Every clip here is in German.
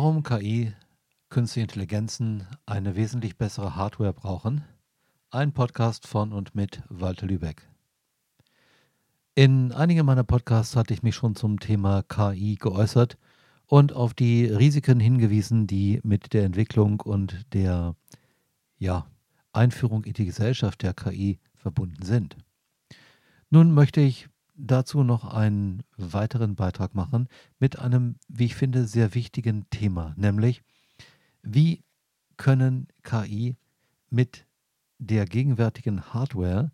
Warum KI, künstliche Intelligenzen, eine wesentlich bessere Hardware brauchen? Ein Podcast von und mit Walter Lübeck. In einigen meiner Podcasts hatte ich mich schon zum Thema KI geäußert und auf die Risiken hingewiesen, die mit der Entwicklung und der ja, Einführung in die Gesellschaft der KI verbunden sind. Nun möchte ich dazu noch einen weiteren Beitrag machen mit einem, wie ich finde, sehr wichtigen Thema, nämlich wie können KI mit der gegenwärtigen Hardware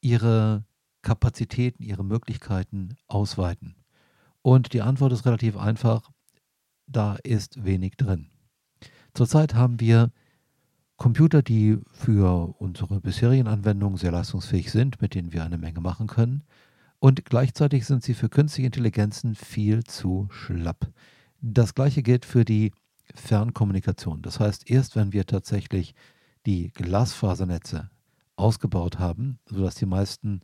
ihre Kapazitäten, ihre Möglichkeiten ausweiten. Und die Antwort ist relativ einfach, da ist wenig drin. Zurzeit haben wir Computer, die für unsere bisherigen Anwendungen sehr leistungsfähig sind, mit denen wir eine Menge machen können. Und gleichzeitig sind sie für künstliche Intelligenzen viel zu schlapp. Das gleiche gilt für die Fernkommunikation. Das heißt, erst wenn wir tatsächlich die Glasfasernetze ausgebaut haben, sodass die meisten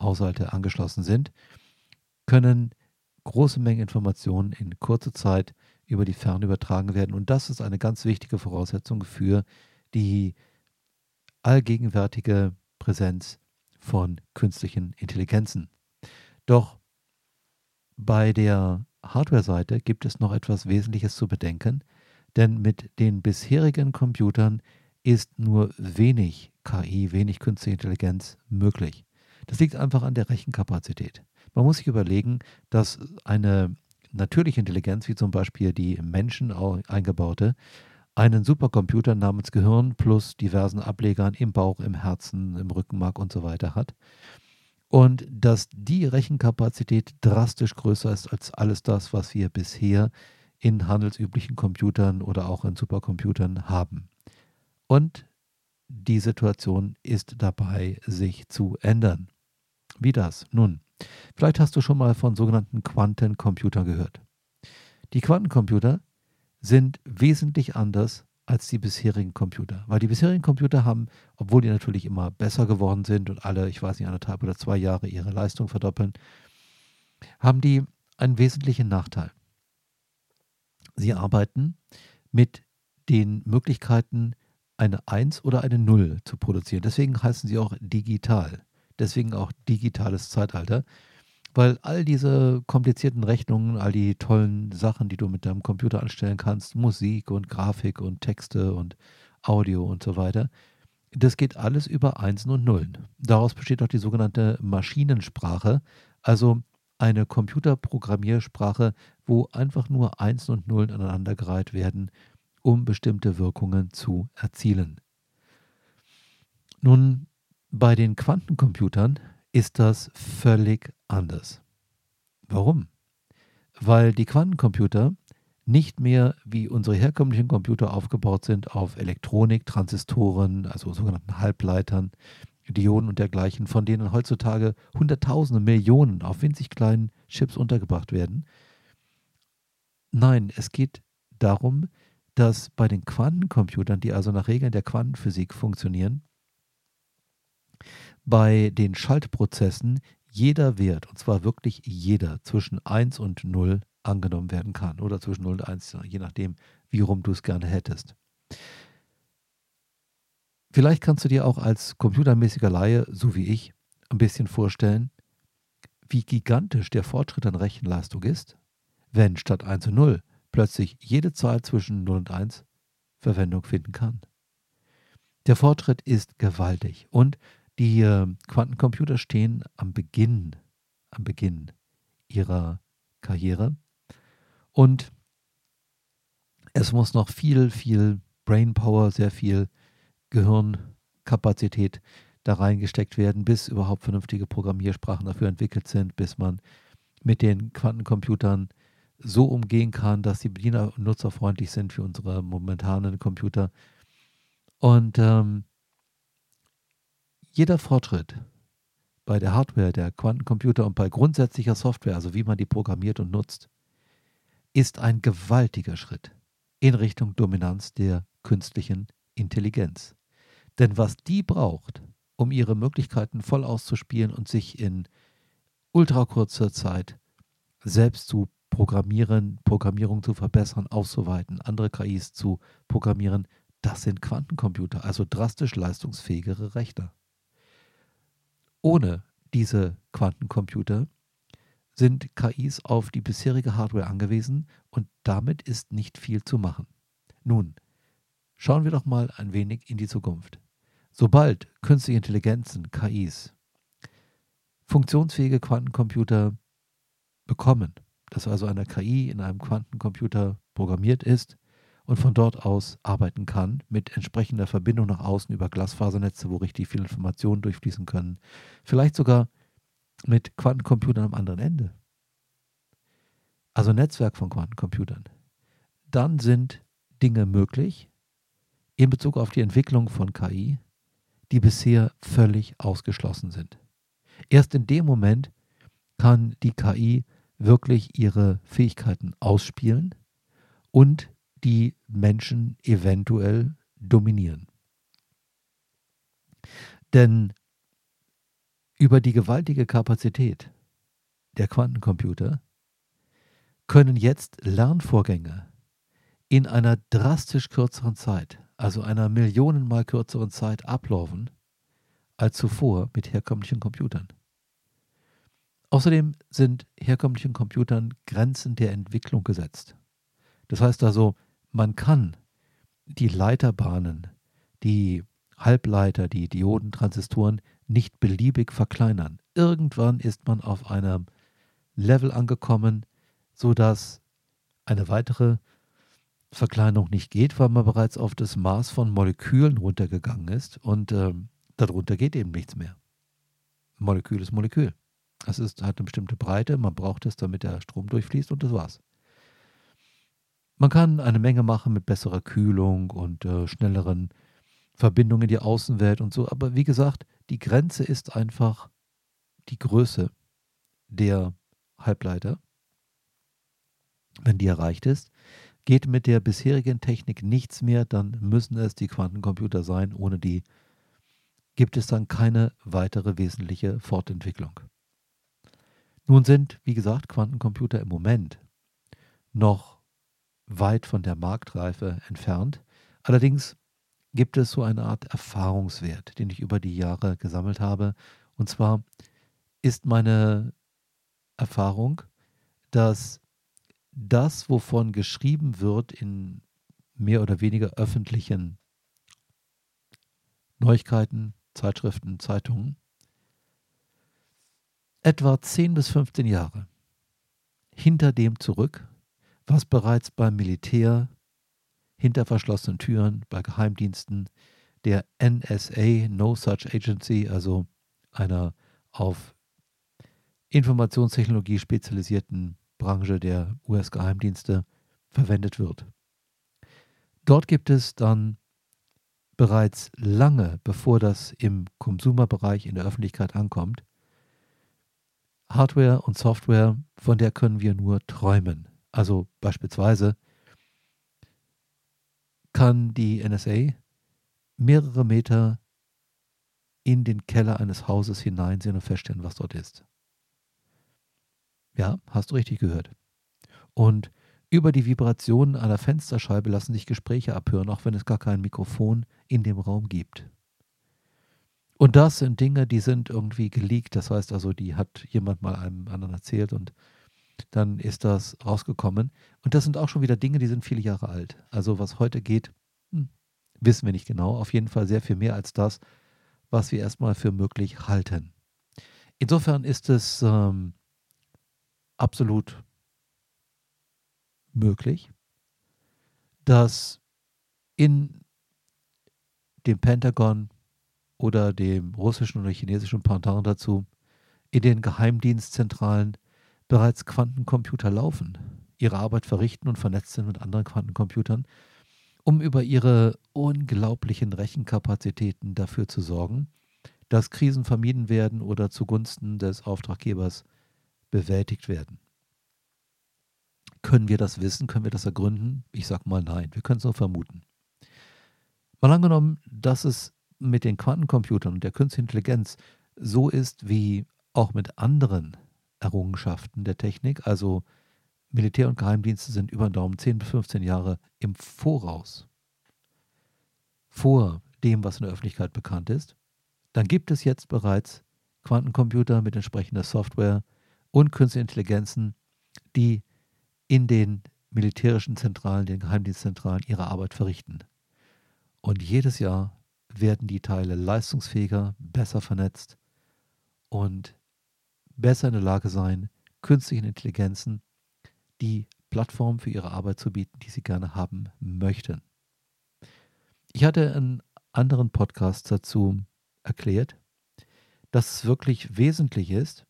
Haushalte angeschlossen sind, können große Mengen Informationen in kurzer Zeit über die Ferne übertragen werden. Und das ist eine ganz wichtige Voraussetzung für die allgegenwärtige Präsenz von künstlichen Intelligenzen. Doch bei der Hardware-Seite gibt es noch etwas Wesentliches zu bedenken, denn mit den bisherigen Computern ist nur wenig KI, wenig künstliche Intelligenz möglich. Das liegt einfach an der Rechenkapazität. Man muss sich überlegen, dass eine natürliche Intelligenz, wie zum Beispiel die im Menschen eingebaute, einen Supercomputer namens Gehirn plus diversen Ablegern im Bauch, im Herzen, im Rückenmark und so weiter hat. Und dass die Rechenkapazität drastisch größer ist als alles das, was wir bisher in handelsüblichen Computern oder auch in Supercomputern haben. Und die Situation ist dabei, sich zu ändern. Wie das? Nun, vielleicht hast du schon mal von sogenannten Quantencomputern gehört. Die Quantencomputer sind wesentlich anders als die bisherigen Computer. Weil die bisherigen Computer haben, obwohl die natürlich immer besser geworden sind und alle, ich weiß nicht, anderthalb oder zwei Jahre ihre Leistung verdoppeln, haben die einen wesentlichen Nachteil. Sie arbeiten mit den Möglichkeiten, eine 1 oder eine 0 zu produzieren. Deswegen heißen sie auch digital. Deswegen auch digitales Zeitalter. Weil all diese komplizierten Rechnungen, all die tollen Sachen, die du mit deinem Computer anstellen kannst, Musik und Grafik und Texte und Audio und so weiter, das geht alles über Einsen und Nullen. Daraus besteht auch die sogenannte Maschinensprache, also eine Computerprogrammiersprache, wo einfach nur Einsen und Nullen aneinandergereiht werden, um bestimmte Wirkungen zu erzielen. Nun, bei den Quantencomputern ist das völlig anders. Warum? Weil die Quantencomputer nicht mehr wie unsere herkömmlichen Computer aufgebaut sind auf Elektronik, Transistoren, also sogenannten Halbleitern, Dioden und dergleichen, von denen heutzutage Hunderttausende, Millionen auf winzig kleinen Chips untergebracht werden. Nein, es geht darum, dass bei den Quantencomputern, die also nach Regeln der Quantenphysik funktionieren, bei den Schaltprozessen jeder Wert, und zwar wirklich jeder, zwischen 1 und 0 angenommen werden kann. Oder zwischen 0 und 1, je nachdem, wie rum du es gerne hättest. Vielleicht kannst du dir auch als computermäßiger Laie, so wie ich, ein bisschen vorstellen, wie gigantisch der Fortschritt an Rechenleistung ist, wenn statt 1 und 0 plötzlich jede Zahl zwischen 0 und 1 Verwendung finden kann. Der Fortschritt ist gewaltig und die äh, Quantencomputer stehen am Beginn, am Beginn ihrer Karriere und es muss noch viel, viel Brainpower, sehr viel Gehirnkapazität da reingesteckt werden, bis überhaupt vernünftige Programmiersprachen dafür entwickelt sind, bis man mit den Quantencomputern so umgehen kann, dass sie bediener- und nutzerfreundlich sind für unsere momentanen Computer. Und ähm, jeder Fortschritt bei der Hardware der Quantencomputer und bei grundsätzlicher Software, also wie man die programmiert und nutzt, ist ein gewaltiger Schritt in Richtung Dominanz der künstlichen Intelligenz. Denn was die braucht, um ihre Möglichkeiten voll auszuspielen und sich in ultra kurzer Zeit selbst zu programmieren, Programmierung zu verbessern, auszuweiten, andere KIs zu programmieren, das sind Quantencomputer, also drastisch leistungsfähigere Rechner. Ohne diese Quantencomputer sind KIs auf die bisherige Hardware angewiesen und damit ist nicht viel zu machen. Nun, schauen wir doch mal ein wenig in die Zukunft. Sobald künstliche Intelligenzen, KIs, funktionsfähige Quantencomputer bekommen, dass also eine KI in einem Quantencomputer programmiert ist und von dort aus arbeiten kann, mit entsprechender Verbindung nach außen über Glasfasernetze, wo richtig viele Informationen durchfließen können, vielleicht sogar mit Quantencomputern am anderen Ende. Also Netzwerk von Quantencomputern. Dann sind Dinge möglich in Bezug auf die Entwicklung von KI, die bisher völlig ausgeschlossen sind. Erst in dem Moment kann die KI wirklich ihre Fähigkeiten ausspielen und die Menschen eventuell dominieren. Denn über die gewaltige Kapazität der Quantencomputer können jetzt Lernvorgänge in einer drastisch kürzeren Zeit, also einer millionenmal kürzeren Zeit ablaufen als zuvor mit herkömmlichen Computern. Außerdem sind herkömmlichen Computern Grenzen der Entwicklung gesetzt. Das heißt also, man kann die Leiterbahnen, die Halbleiter, die Dioden, Transistoren nicht beliebig verkleinern. Irgendwann ist man auf einem Level angekommen, sodass eine weitere Verkleinerung nicht geht, weil man bereits auf das Maß von Molekülen runtergegangen ist und ähm, darunter geht eben nichts mehr. Molekül ist Molekül. Es ist, hat eine bestimmte Breite, man braucht es, damit der Strom durchfließt und das war's. Man kann eine Menge machen mit besserer Kühlung und äh, schnelleren Verbindungen in die Außenwelt und so, aber wie gesagt, die Grenze ist einfach die Größe der Halbleiter. Wenn die erreicht ist, geht mit der bisherigen Technik nichts mehr, dann müssen es die Quantencomputer sein. Ohne die gibt es dann keine weitere wesentliche Fortentwicklung. Nun sind, wie gesagt, Quantencomputer im Moment noch weit von der Marktreife entfernt. Allerdings gibt es so eine Art Erfahrungswert, den ich über die Jahre gesammelt habe. Und zwar ist meine Erfahrung, dass das, wovon geschrieben wird in mehr oder weniger öffentlichen Neuigkeiten, Zeitschriften, Zeitungen, etwa 10 bis 15 Jahre hinter dem zurück, was bereits beim Militär hinter verschlossenen Türen, bei Geheimdiensten der NSA, No Such Agency, also einer auf Informationstechnologie spezialisierten Branche der US-Geheimdienste, verwendet wird. Dort gibt es dann bereits lange, bevor das im Konsumerbereich in der Öffentlichkeit ankommt, Hardware und Software, von der können wir nur träumen. Also beispielsweise kann die NSA mehrere Meter in den Keller eines Hauses hineinsehen und feststellen, was dort ist. Ja, hast du richtig gehört. Und über die Vibrationen einer Fensterscheibe lassen sich Gespräche abhören, auch wenn es gar kein Mikrofon in dem Raum gibt. Und das sind Dinge, die sind irgendwie geleakt. Das heißt also, die hat jemand mal einem anderen erzählt und dann ist das rausgekommen. Und das sind auch schon wieder Dinge, die sind viele Jahre alt. Also was heute geht, hm, wissen wir nicht genau. Auf jeden Fall sehr viel mehr als das, was wir erstmal für möglich halten. Insofern ist es ähm, absolut möglich, dass in dem Pentagon oder dem russischen oder chinesischen Pendant dazu in den Geheimdienstzentralen bereits Quantencomputer laufen, ihre Arbeit verrichten und vernetzt sind mit anderen Quantencomputern, um über ihre unglaublichen Rechenkapazitäten dafür zu sorgen, dass Krisen vermieden werden oder zugunsten des Auftraggebers bewältigt werden. Können wir das wissen? Können wir das ergründen? Ich sage mal nein. Wir können es nur vermuten. Mal angenommen, dass es mit den Quantencomputern und der künstlichen Intelligenz so ist wie auch mit anderen Errungenschaften der Technik, also Militär und Geheimdienste sind über den Daumen 10 bis 15 Jahre im Voraus vor dem, was in der Öffentlichkeit bekannt ist. Dann gibt es jetzt bereits Quantencomputer mit entsprechender Software und künstliche Intelligenzen, die in den militärischen Zentralen, den Geheimdienstzentralen ihre Arbeit verrichten. Und jedes Jahr werden die Teile leistungsfähiger, besser vernetzt und besser in der Lage sein, künstlichen Intelligenzen die Plattform für ihre Arbeit zu bieten, die sie gerne haben möchten. Ich hatte einen anderen Podcast dazu erklärt, dass es wirklich wesentlich ist,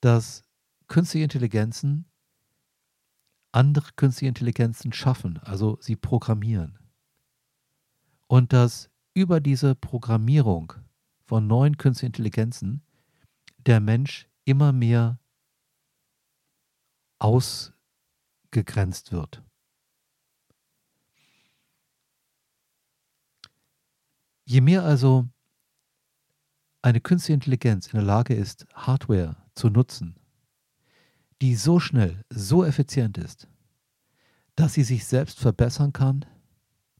dass künstliche Intelligenzen andere künstliche Intelligenzen schaffen, also sie programmieren. Und dass über diese Programmierung von neuen künstlichen Intelligenzen der Mensch immer mehr ausgegrenzt wird. Je mehr also eine künstliche Intelligenz in der Lage ist, Hardware zu nutzen, die so schnell, so effizient ist, dass sie sich selbst verbessern kann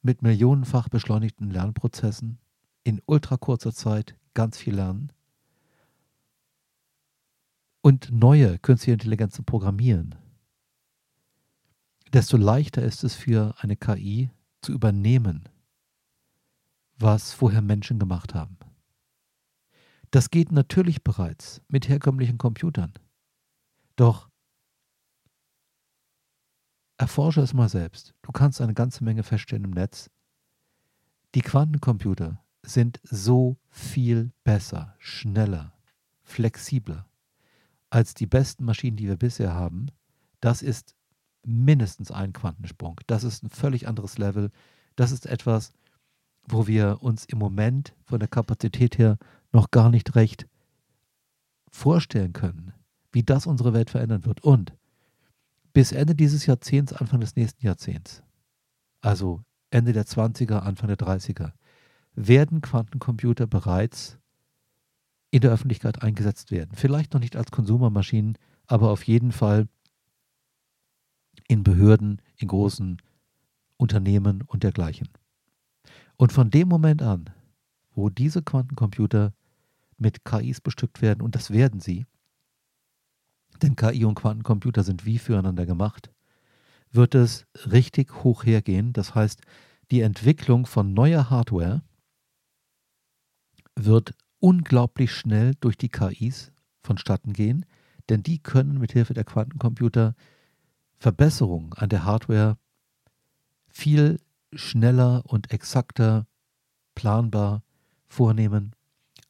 mit millionenfach beschleunigten Lernprozessen, in ultra kurzer Zeit ganz viel lernen und neue künstliche Intelligenzen programmieren, desto leichter ist es für eine KI zu übernehmen, was vorher Menschen gemacht haben. Das geht natürlich bereits mit herkömmlichen Computern. Doch erforsche es mal selbst. Du kannst eine ganze Menge feststellen im Netz. Die Quantencomputer sind so viel besser, schneller, flexibler als die besten Maschinen, die wir bisher haben. Das ist mindestens ein Quantensprung. Das ist ein völlig anderes Level. Das ist etwas, wo wir uns im Moment von der Kapazität her noch gar nicht recht vorstellen können, wie das unsere Welt verändern wird. Und bis Ende dieses Jahrzehnts, Anfang des nächsten Jahrzehnts, also Ende der 20er, Anfang der 30er, werden Quantencomputer bereits in der Öffentlichkeit eingesetzt werden. Vielleicht noch nicht als Konsumermaschinen, aber auf jeden Fall in Behörden, in großen Unternehmen und dergleichen. Und von dem Moment an, wo diese Quantencomputer mit KIs bestückt werden, und das werden sie, denn KI und Quantencomputer sind wie füreinander gemacht, wird es richtig hoch hergehen. Das heißt, die Entwicklung von neuer Hardware wird unglaublich schnell durch die KIs vonstatten gehen, denn die können mit Hilfe der Quantencomputer Verbesserungen an der Hardware viel schneller und exakter planbar vornehmen,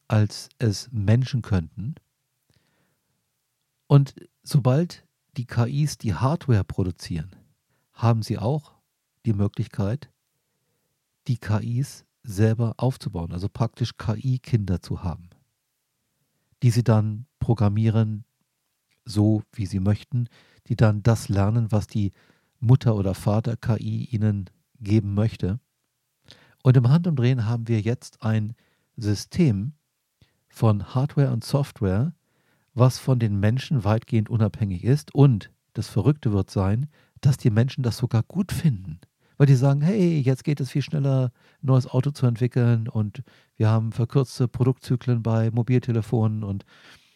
als es Menschen könnten. Und sobald die KIs die Hardware produzieren, haben sie auch die Möglichkeit, die KIs selber aufzubauen, also praktisch KI-Kinder zu haben, die sie dann programmieren, so wie sie möchten, die dann das lernen, was die Mutter oder Vater KI ihnen geben möchte. Und im Handumdrehen haben wir jetzt ein System von Hardware und Software, was von den Menschen weitgehend unabhängig ist. Und das Verrückte wird sein, dass die Menschen das sogar gut finden. Weil die sagen, hey, jetzt geht es viel schneller, ein neues Auto zu entwickeln und wir haben verkürzte Produktzyklen bei Mobiltelefonen und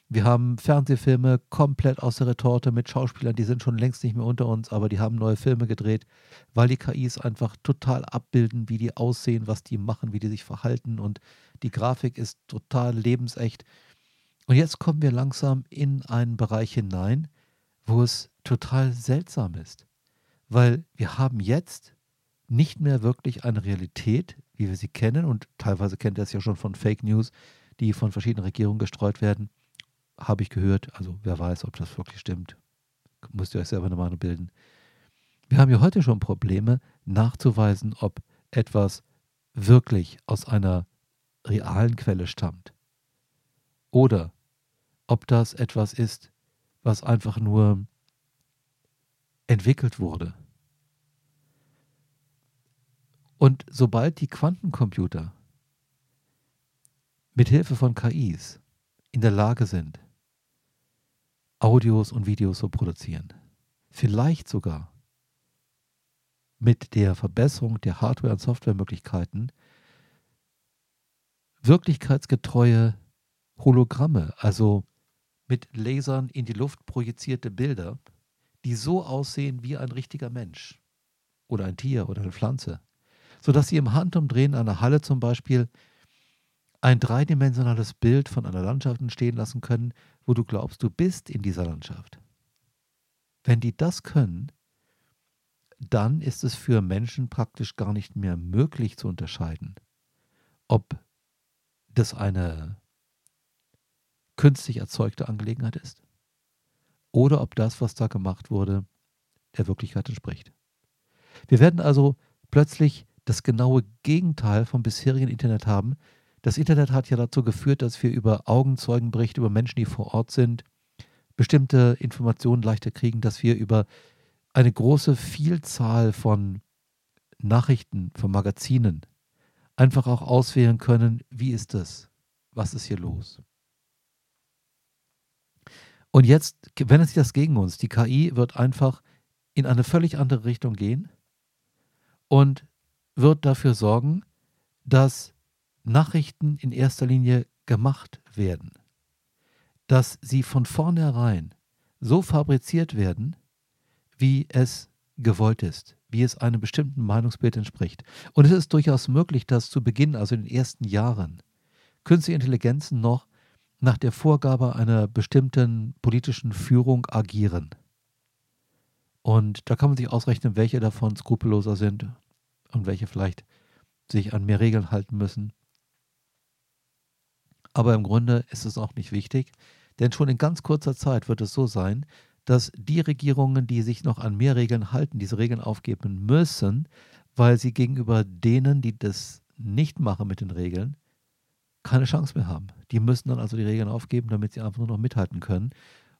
wir haben Fernsehfilme komplett aus der Retorte mit Schauspielern, die sind schon längst nicht mehr unter uns, aber die haben neue Filme gedreht, weil die KIs einfach total abbilden, wie die aussehen, was die machen, wie die sich verhalten und die Grafik ist total lebensecht. Und jetzt kommen wir langsam in einen Bereich hinein, wo es total seltsam ist, weil wir haben jetzt nicht mehr wirklich eine Realität, wie wir sie kennen und teilweise kennt ihr es ja schon von Fake News, die von verschiedenen Regierungen gestreut werden habe ich gehört, also wer weiß, ob das wirklich stimmt, müsst ihr euch selber eine Meinung bilden. Wir haben ja heute schon Probleme nachzuweisen, ob etwas wirklich aus einer realen Quelle stammt. Oder ob das etwas ist, was einfach nur entwickelt wurde. Und sobald die Quantencomputer mit Hilfe von KIs in der Lage sind, Audios und Videos zu produzieren, vielleicht sogar mit der Verbesserung der Hardware- und Softwaremöglichkeiten wirklichkeitsgetreue Hologramme, also mit Lasern in die Luft projizierte Bilder, die so aussehen wie ein richtiger Mensch oder ein Tier oder eine Pflanze, sodass sie im Handumdrehen einer Halle zum Beispiel ein dreidimensionales Bild von einer Landschaft entstehen lassen können, wo du glaubst, du bist in dieser Landschaft. Wenn die das können, dann ist es für Menschen praktisch gar nicht mehr möglich zu unterscheiden, ob das eine künstlich erzeugte Angelegenheit ist oder ob das, was da gemacht wurde, der Wirklichkeit entspricht. Wir werden also plötzlich das genaue Gegenteil vom bisherigen Internet haben. Das Internet hat ja dazu geführt, dass wir über Augenzeugenberichte, über Menschen, die vor Ort sind, bestimmte Informationen leichter kriegen, dass wir über eine große Vielzahl von Nachrichten, von Magazinen einfach auch auswählen können, wie ist das? Was ist hier los? Und jetzt wendet sich das gegen uns. Die KI wird einfach in eine völlig andere Richtung gehen und wird dafür sorgen, dass Nachrichten in erster Linie gemacht werden, dass sie von vornherein so fabriziert werden, wie es gewollt ist, wie es einem bestimmten Meinungsbild entspricht. Und es ist durchaus möglich, dass zu Beginn, also in den ersten Jahren, künstliche Intelligenzen noch nach der Vorgabe einer bestimmten politischen Führung agieren. Und da kann man sich ausrechnen, welche davon skrupelloser sind und welche vielleicht sich an mehr Regeln halten müssen. Aber im Grunde ist es auch nicht wichtig, denn schon in ganz kurzer Zeit wird es so sein, dass die Regierungen, die sich noch an mehr Regeln halten, diese Regeln aufgeben müssen, weil sie gegenüber denen, die das nicht machen mit den Regeln, keine Chance mehr haben. Die müssen dann also die Regeln aufgeben, damit sie einfach nur noch mithalten können.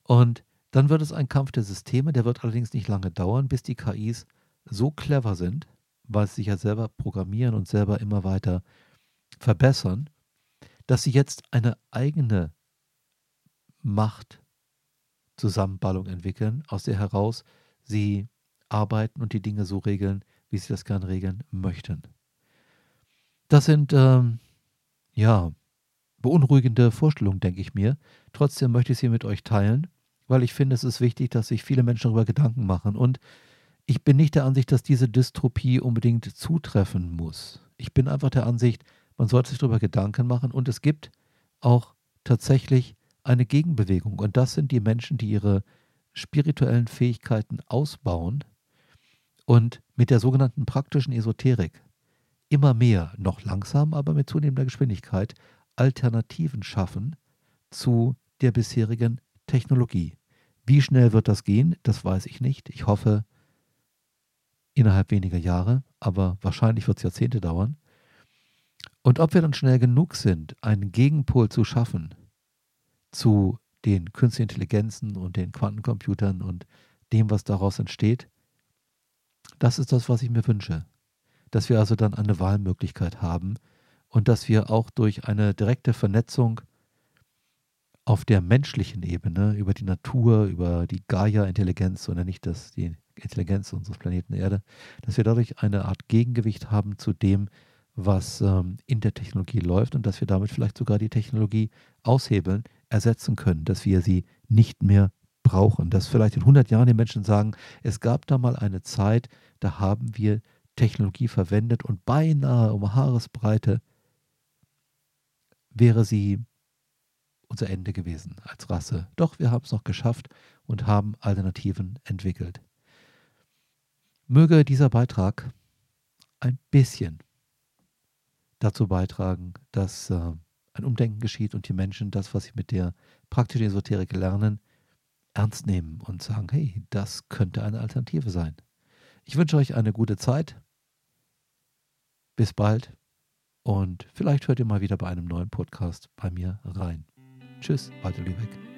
Und dann wird es ein Kampf der Systeme, der wird allerdings nicht lange dauern, bis die KIs so clever sind, weil sie sich ja selber programmieren und selber immer weiter verbessern, dass sie jetzt eine eigene Macht Zusammenballung entwickeln, aus der heraus sie arbeiten und die Dinge so regeln, wie sie das gerne regeln möchten. Das sind, ähm, ja, beunruhigende Vorstellungen, denke ich mir. Trotzdem möchte ich sie mit euch teilen, weil ich finde, es ist wichtig, dass sich viele Menschen darüber Gedanken machen. Und ich bin nicht der Ansicht, dass diese Dystropie unbedingt zutreffen muss. Ich bin einfach der Ansicht, man sollte sich darüber Gedanken machen und es gibt auch tatsächlich eine Gegenbewegung. Und das sind die Menschen, die ihre spirituellen Fähigkeiten ausbauen und mit der sogenannten praktischen Esoterik immer mehr, noch langsam, aber mit zunehmender Geschwindigkeit, Alternativen schaffen zu der bisherigen Technologie. Wie schnell wird das gehen, das weiß ich nicht. Ich hoffe innerhalb weniger Jahre, aber wahrscheinlich wird es Jahrzehnte dauern. Und ob wir dann schnell genug sind, einen Gegenpol zu schaffen, zu den künstlichen Intelligenzen und den Quantencomputern und dem, was daraus entsteht. Das ist das, was ich mir wünsche. Dass wir also dann eine Wahlmöglichkeit haben und dass wir auch durch eine direkte Vernetzung auf der menschlichen Ebene über die Natur, über die Gaia-Intelligenz oder nicht das, die Intelligenz unseres Planeten Erde, dass wir dadurch eine Art Gegengewicht haben zu dem, was ähm, in der Technologie läuft und dass wir damit vielleicht sogar die Technologie aushebeln, ersetzen können, dass wir sie nicht mehr brauchen. Dass vielleicht in 100 Jahren die Menschen sagen, es gab da mal eine Zeit, da haben wir Technologie verwendet und beinahe um Haaresbreite wäre sie unser Ende gewesen als Rasse. Doch wir haben es noch geschafft und haben Alternativen entwickelt. Möge dieser Beitrag ein bisschen dazu beitragen, dass äh, ein Umdenken geschieht und die Menschen das, was sie mit der praktischen Esoterik lernen, ernst nehmen und sagen, hey, das könnte eine Alternative sein. Ich wünsche euch eine gute Zeit. Bis bald und vielleicht hört ihr mal wieder bei einem neuen Podcast bei mir rein. Tschüss, Walter Lübeck.